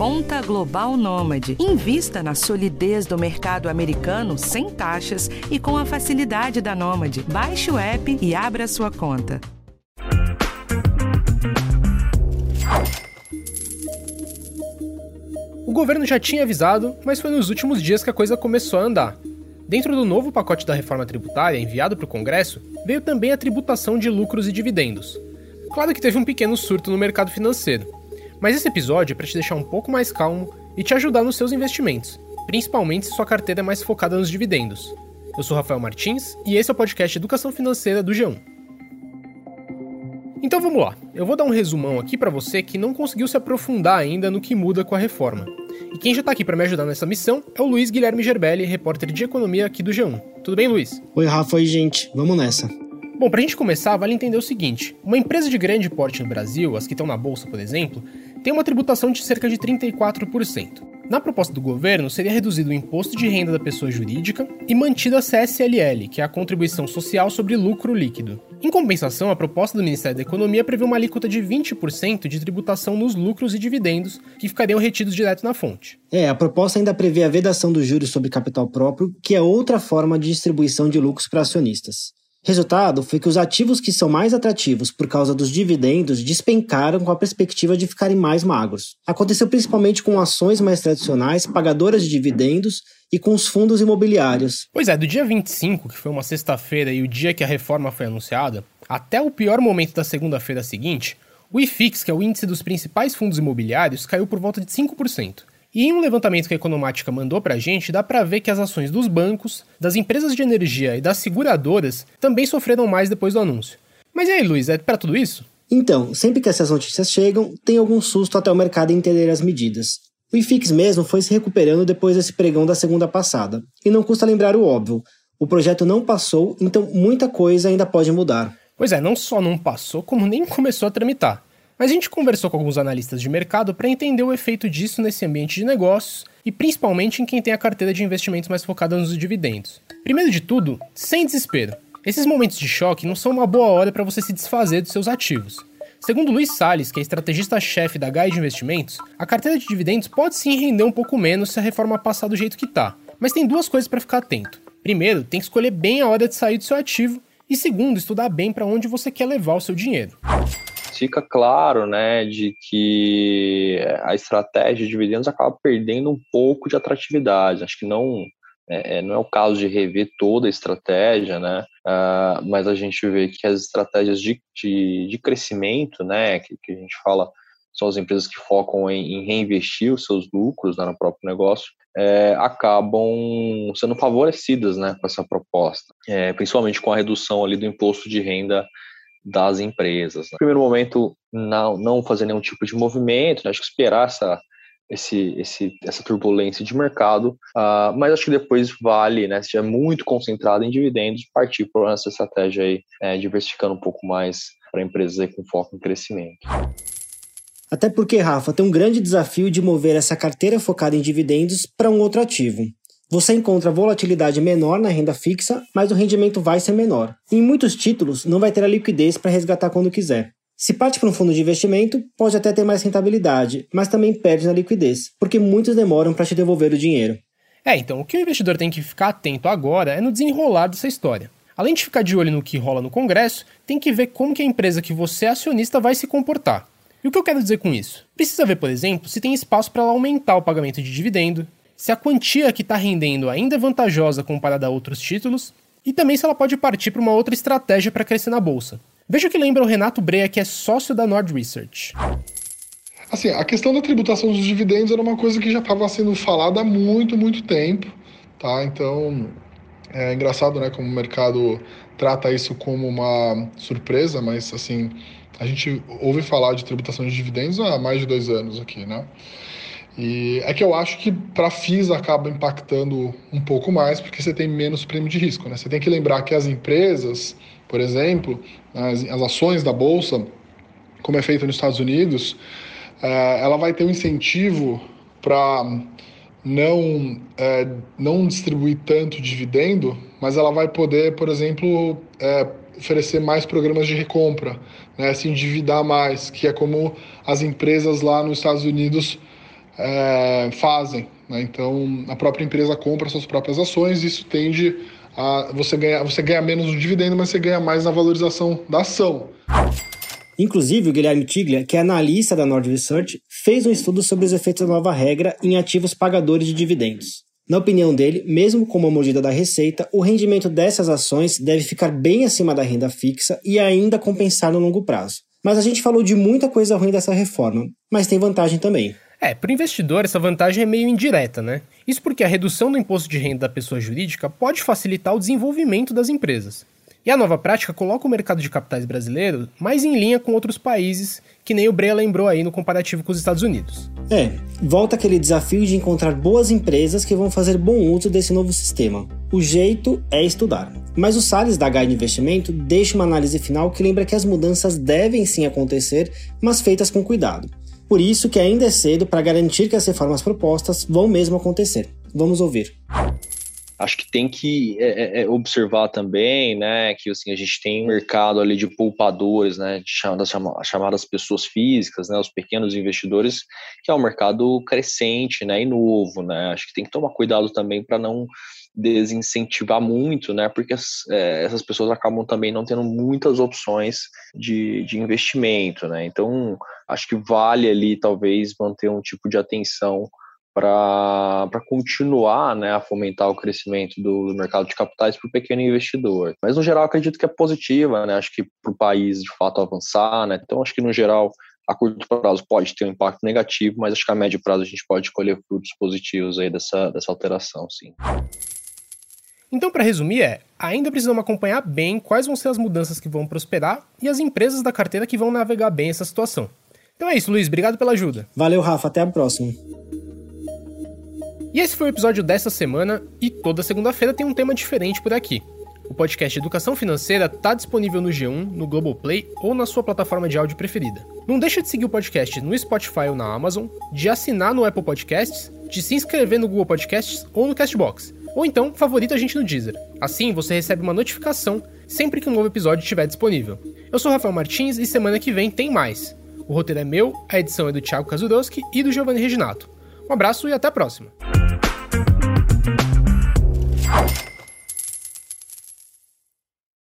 Conta Global Nômade. Invista na solidez do mercado americano sem taxas e com a facilidade da Nômade. Baixe o app e abra sua conta. O governo já tinha avisado, mas foi nos últimos dias que a coisa começou a andar. Dentro do novo pacote da reforma tributária enviado para o Congresso, veio também a tributação de lucros e dividendos. Claro que teve um pequeno surto no mercado financeiro, mas esse episódio é para te deixar um pouco mais calmo e te ajudar nos seus investimentos, principalmente se sua carteira é mais focada nos dividendos. Eu sou Rafael Martins e esse é o podcast Educação Financeira do G1. Então vamos lá, eu vou dar um resumão aqui para você que não conseguiu se aprofundar ainda no que muda com a reforma. E quem já tá aqui para me ajudar nessa missão é o Luiz Guilherme Gerbelli, repórter de economia aqui do G1. Tudo bem, Luiz? Oi, Rafa, oi, gente. Vamos nessa. Bom, pra gente começar, vale entender o seguinte: uma empresa de grande porte no Brasil, as que estão na bolsa, por exemplo, tem uma tributação de cerca de 34%. Na proposta do governo, seria reduzido o imposto de renda da pessoa jurídica e mantida a CSLL, que é a contribuição social sobre lucro líquido. Em compensação, a proposta do Ministério da Economia prevê uma alíquota de 20% de tributação nos lucros e dividendos, que ficariam retidos direto na fonte. É, a proposta ainda prevê a vedação dos juros sobre capital próprio, que é outra forma de distribuição de lucros para acionistas. Resultado foi que os ativos que são mais atrativos por causa dos dividendos despencaram com a perspectiva de ficarem mais magros. Aconteceu principalmente com ações mais tradicionais, pagadoras de dividendos e com os fundos imobiliários. Pois é, do dia 25, que foi uma sexta-feira e o dia que a reforma foi anunciada, até o pior momento da segunda-feira seguinte, o IFIX, que é o índice dos principais fundos imobiliários, caiu por volta de 5%. E em um levantamento que a Economática mandou pra gente, dá pra ver que as ações dos bancos, das empresas de energia e das seguradoras também sofreram mais depois do anúncio. Mas e aí, Luiz, é para tudo isso? Então, sempre que essas notícias chegam, tem algum susto até o mercado entender as medidas. O IFIX mesmo foi se recuperando depois desse pregão da segunda passada. E não custa lembrar o óbvio: o projeto não passou, então muita coisa ainda pode mudar. Pois é, não só não passou, como nem começou a tramitar. Mas a gente conversou com alguns analistas de mercado para entender o efeito disso nesse ambiente de negócios e principalmente em quem tem a carteira de investimentos mais focada nos dividendos. Primeiro de tudo, sem desespero. Esses momentos de choque não são uma boa hora para você se desfazer dos seus ativos. Segundo Luiz Salles, que é estrategista-chefe da GAI de Investimentos, a carteira de dividendos pode sim render um pouco menos se a reforma passar do jeito que tá. Mas tem duas coisas para ficar atento. Primeiro, tem que escolher bem a hora de sair do seu ativo, e segundo, estudar bem para onde você quer levar o seu dinheiro fica claro né, de que a estratégia de dividendos acaba perdendo um pouco de atratividade. Acho que não é, é, não é o caso de rever toda a estratégia, né? Uh, mas a gente vê que as estratégias de, de, de crescimento, né, que, que, a gente fala, são as empresas que focam em, em reinvestir os seus lucros né, no próprio negócio, é, acabam sendo favorecidas né, com essa proposta, é, principalmente com a redução ali do imposto de renda das empresas. Né? No primeiro momento, não, não fazer nenhum tipo de movimento, né? acho que esperar essa, esse, esse, essa turbulência de mercado, uh, mas acho que depois vale, né, se é muito concentrado em dividendos, partir por essa estratégia aí, é, diversificando um pouco mais para empresas com foco em crescimento. Até porque, Rafa, tem um grande desafio de mover essa carteira focada em dividendos para um outro ativo. Você encontra volatilidade menor na renda fixa, mas o rendimento vai ser menor. Em muitos títulos, não vai ter a liquidez para resgatar quando quiser. Se parte para um fundo de investimento, pode até ter mais rentabilidade, mas também perde na liquidez, porque muitos demoram para te devolver o dinheiro. É, então o que o investidor tem que ficar atento agora é no desenrolar dessa história. Além de ficar de olho no que rola no Congresso, tem que ver como que a empresa que você é acionista vai se comportar. E o que eu quero dizer com isso? Precisa ver, por exemplo, se tem espaço para ela aumentar o pagamento de dividendo, se a quantia que está rendendo ainda é vantajosa comparada a outros títulos e também se ela pode partir para uma outra estratégia para crescer na bolsa. Veja que lembra o Renato Breia, que é sócio da Nord Research. Assim, a questão da tributação dos dividendos era uma coisa que já estava sendo falada há muito, muito tempo, tá? Então, é engraçado, né, como o mercado trata isso como uma surpresa, mas, assim, a gente ouve falar de tributação de dividendos há mais de dois anos aqui, né? E é que eu acho que para FIIs acaba impactando um pouco mais, porque você tem menos prêmio de risco. Né? Você tem que lembrar que as empresas, por exemplo, as, as ações da Bolsa, como é feito nos Estados Unidos, é, ela vai ter um incentivo para não, é, não distribuir tanto dividendo, mas ela vai poder, por exemplo, é, oferecer mais programas de recompra, né, se endividar mais, que é como as empresas lá nos Estados Unidos é, fazem. Né? Então, a própria empresa compra suas próprias ações, e isso tende a você ganhar, você ganha menos no dividendo, mas você ganha mais na valorização da ação. Inclusive, o Guilherme Tiglia, que é analista da Nord Research, fez um estudo sobre os efeitos da nova regra em ativos pagadores de dividendos. Na opinião dele, mesmo com uma mordida da receita, o rendimento dessas ações deve ficar bem acima da renda fixa e ainda compensar no longo prazo. Mas a gente falou de muita coisa ruim dessa reforma, mas tem vantagem também. É, para o investidor essa vantagem é meio indireta, né? Isso porque a redução do imposto de renda da pessoa jurídica pode facilitar o desenvolvimento das empresas. E a nova prática coloca o mercado de capitais brasileiro mais em linha com outros países, que nem o Brea lembrou aí no comparativo com os Estados Unidos. É, volta aquele desafio de encontrar boas empresas que vão fazer bom uso desse novo sistema. O jeito é estudar. Mas o Salles da Guide Investimento deixa uma análise final que lembra que as mudanças devem sim acontecer, mas feitas com cuidado. Por isso que ainda é cedo para garantir que as reformas propostas vão mesmo acontecer. Vamos ouvir acho que tem que é, é, é, observar também, né, que assim, a gente tem um mercado ali de poupadores, né, chamadas, chamadas pessoas físicas, né, os pequenos investidores, que é um mercado crescente, né, e novo, né, acho que tem que tomar cuidado também para não desincentivar muito, né, porque é, essas pessoas acabam também não tendo muitas opções de, de investimento, né, então acho que vale ali talvez manter um tipo de atenção para continuar né, a fomentar o crescimento do, mercado de capitais para o pequeno investidor. Mas, no geral, acredito que é positiva, né? acho que para o país, de fato, avançar. Né? Então, acho que, no geral, a curto prazo pode ter um impacto negativo, mas acho que a médio prazo a gente pode colher frutos positivos aí dessa, dessa alteração, sim. Então, para resumir, é: ainda precisamos acompanhar bem quais vão ser as mudanças que vão prosperar e as empresas da carteira que vão navegar bem essa situação. Então é isso, Luiz. Obrigado pela ajuda. Valeu, Rafa. Até a próxima. E esse foi o episódio dessa semana e toda segunda-feira tem um tema diferente por aqui. O podcast Educação Financeira está disponível no G1, no Globoplay ou na sua plataforma de áudio preferida. Não deixa de seguir o podcast no Spotify ou na Amazon, de assinar no Apple Podcasts, de se inscrever no Google Podcasts ou no Castbox. Ou então, favorita a gente no Deezer. Assim, você recebe uma notificação sempre que um novo episódio estiver disponível. Eu sou Rafael Martins e semana que vem tem mais. O roteiro é meu, a edição é do Thiago Kazudowski e do Giovanni Reginato. Um abraço e até a próxima.